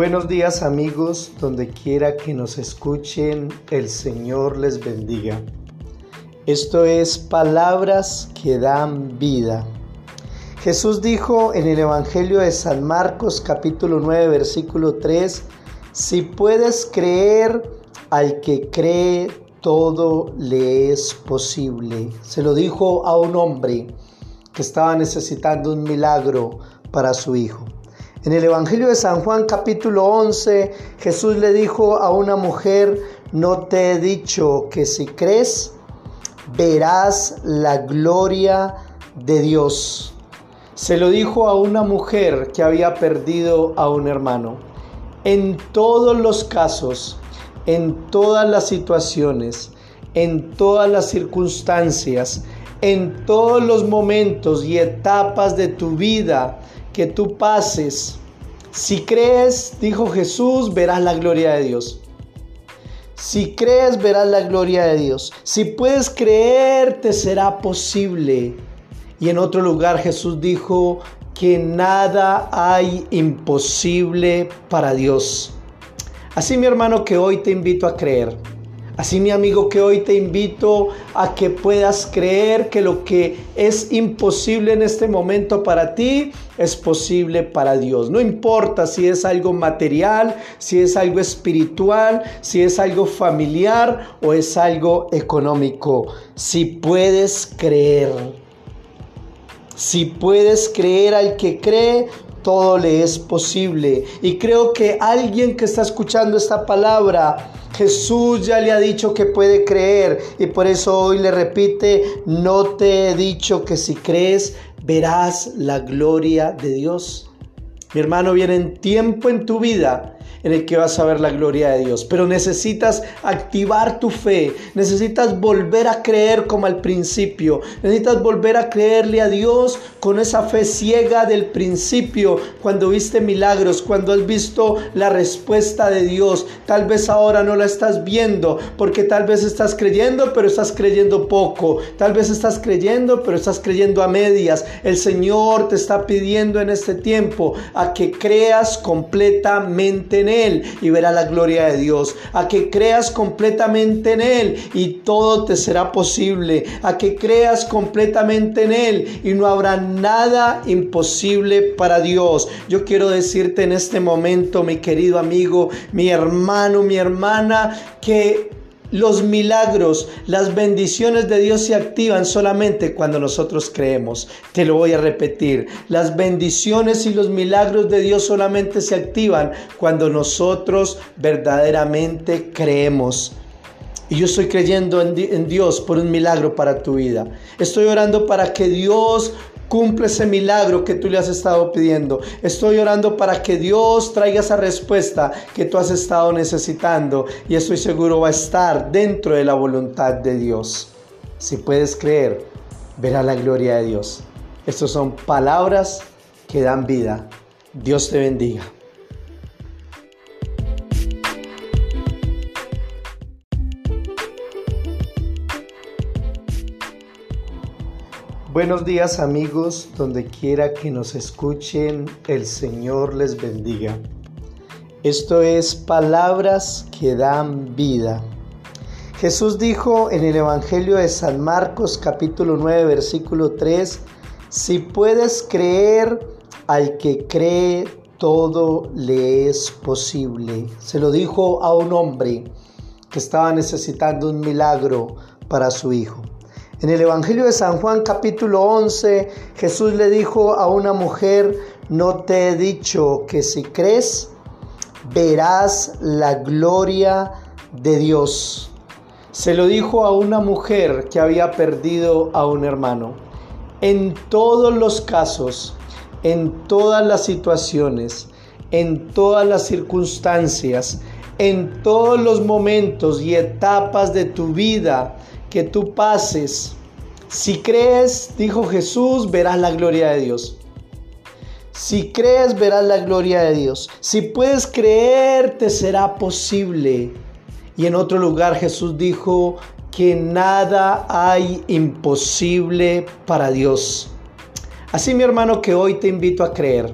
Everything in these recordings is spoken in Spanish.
Buenos días amigos, donde quiera que nos escuchen, el Señor les bendiga. Esto es palabras que dan vida. Jesús dijo en el Evangelio de San Marcos capítulo 9 versículo 3, si puedes creer al que cree, todo le es posible. Se lo dijo a un hombre que estaba necesitando un milagro para su hijo. En el Evangelio de San Juan capítulo 11, Jesús le dijo a una mujer, no te he dicho que si crees, verás la gloria de Dios. Se lo dijo a una mujer que había perdido a un hermano. En todos los casos, en todas las situaciones, en todas las circunstancias, en todos los momentos y etapas de tu vida, que tú pases. Si crees, dijo Jesús, verás la gloria de Dios. Si crees, verás la gloria de Dios. Si puedes creer, te será posible. Y en otro lugar Jesús dijo que nada hay imposible para Dios. Así mi hermano que hoy te invito a creer. Así mi amigo que hoy te invito a que puedas creer que lo que es imposible en este momento para ti es posible para Dios. No importa si es algo material, si es algo espiritual, si es algo familiar o es algo económico. Si puedes creer. Si puedes creer al que cree, todo le es posible. Y creo que alguien que está escuchando esta palabra, Jesús ya le ha dicho que puede creer y por eso hoy le repite, no te he dicho que si crees verás la gloria de Dios. Mi hermano, viene en tiempo en tu vida en el que vas a ver la gloria de Dios. Pero necesitas activar tu fe, necesitas volver a creer como al principio, necesitas volver a creerle a Dios con esa fe ciega del principio, cuando viste milagros, cuando has visto la respuesta de Dios. Tal vez ahora no la estás viendo, porque tal vez estás creyendo, pero estás creyendo poco. Tal vez estás creyendo, pero estás creyendo a medias. El Señor te está pidiendo en este tiempo a que creas completamente en él y verá la gloria de Dios. A que creas completamente en Él y todo te será posible. A que creas completamente en Él y no habrá nada imposible para Dios. Yo quiero decirte en este momento, mi querido amigo, mi hermano, mi hermana, que los milagros, las bendiciones de Dios se activan solamente cuando nosotros creemos. Te lo voy a repetir. Las bendiciones y los milagros de Dios solamente se activan cuando nosotros verdaderamente creemos. Y yo estoy creyendo en, Dios por un milagro para tu vida. Estoy orando para que Dios Cumple ese milagro que tú le has estado pidiendo. Estoy orando para que Dios traiga esa respuesta que tú has estado necesitando y estoy seguro va a estar dentro de la voluntad de Dios. Si puedes creer, verá la gloria de Dios. Estas son palabras que dan vida. Dios te bendiga. Buenos días amigos, donde quiera que nos escuchen, el Señor les bendiga. Esto es palabras que dan vida. Jesús dijo en el Evangelio de San Marcos capítulo 9 versículo 3, si puedes creer al que cree, todo le es posible. Se lo dijo a un hombre que estaba necesitando un milagro para su hijo. En el Evangelio de San Juan capítulo 11, Jesús le dijo a una mujer, no te he dicho que si crees, verás la gloria de Dios. Se lo dijo a una mujer que había perdido a un hermano. En todos los casos, en todas las situaciones, en todas las circunstancias, en todos los momentos y etapas de tu vida, que tú pases. Si crees, dijo Jesús, verás la gloria de Dios. Si crees, verás la gloria de Dios. Si puedes creer, te será posible. Y en otro lugar Jesús dijo que nada hay imposible para Dios. Así mi hermano que hoy te invito a creer.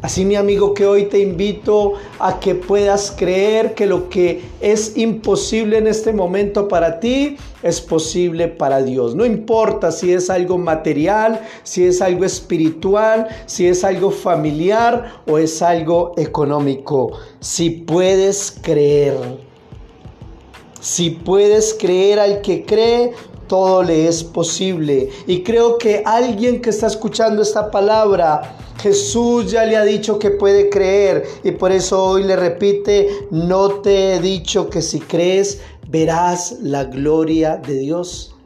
Así mi amigo que hoy te invito a que puedas creer que lo que es imposible en este momento para ti es posible para Dios. No importa si es algo material, si es algo espiritual, si es algo familiar o es algo económico. Si puedes creer. Si puedes creer al que cree, todo le es posible. Y creo que alguien que está escuchando esta palabra, Jesús ya le ha dicho que puede creer y por eso hoy le repite, no te he dicho que si crees verás la gloria de Dios.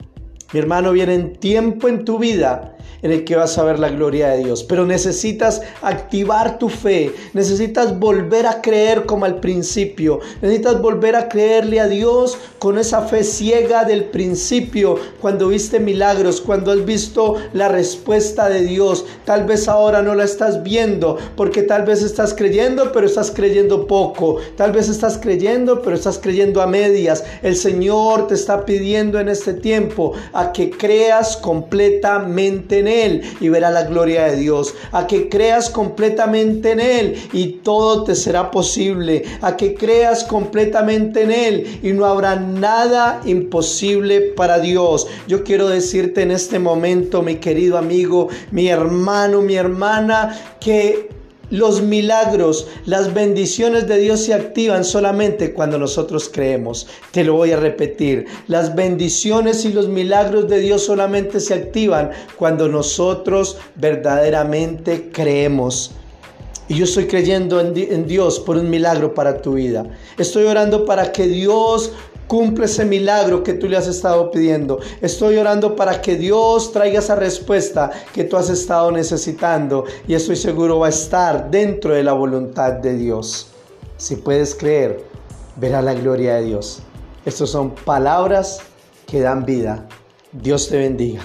Mi hermano, viene tiempo en tu vida en el que vas a ver la gloria de Dios. Pero necesitas activar tu fe, necesitas volver a creer como al principio, necesitas volver a creerle a Dios con esa fe ciega del principio, cuando viste milagros, cuando has visto la respuesta de Dios. Tal vez ahora no la estás viendo, porque tal vez estás creyendo, pero estás creyendo poco. Tal vez estás creyendo, pero estás creyendo a medias. El Señor te está pidiendo en este tiempo a que creas completamente en él y verá la gloria de Dios. A que creas completamente en Él y todo te será posible. A que creas completamente en Él y no habrá nada imposible para Dios. Yo quiero decirte en este momento, mi querido amigo, mi hermano, mi hermana, que los milagros, las bendiciones de Dios se activan solamente cuando nosotros creemos. Te lo voy a repetir. Las bendiciones y los milagros de Dios solamente se activan cuando nosotros verdaderamente creemos. Y yo estoy creyendo en, Dios por un milagro para tu vida. Estoy orando para que Dios Cumple ese milagro que tú le has estado pidiendo. Estoy orando para que Dios traiga esa respuesta que tú has estado necesitando y estoy seguro va a estar dentro de la voluntad de Dios. Si puedes creer, verá la gloria de Dios. Estas son palabras que dan vida. Dios te bendiga.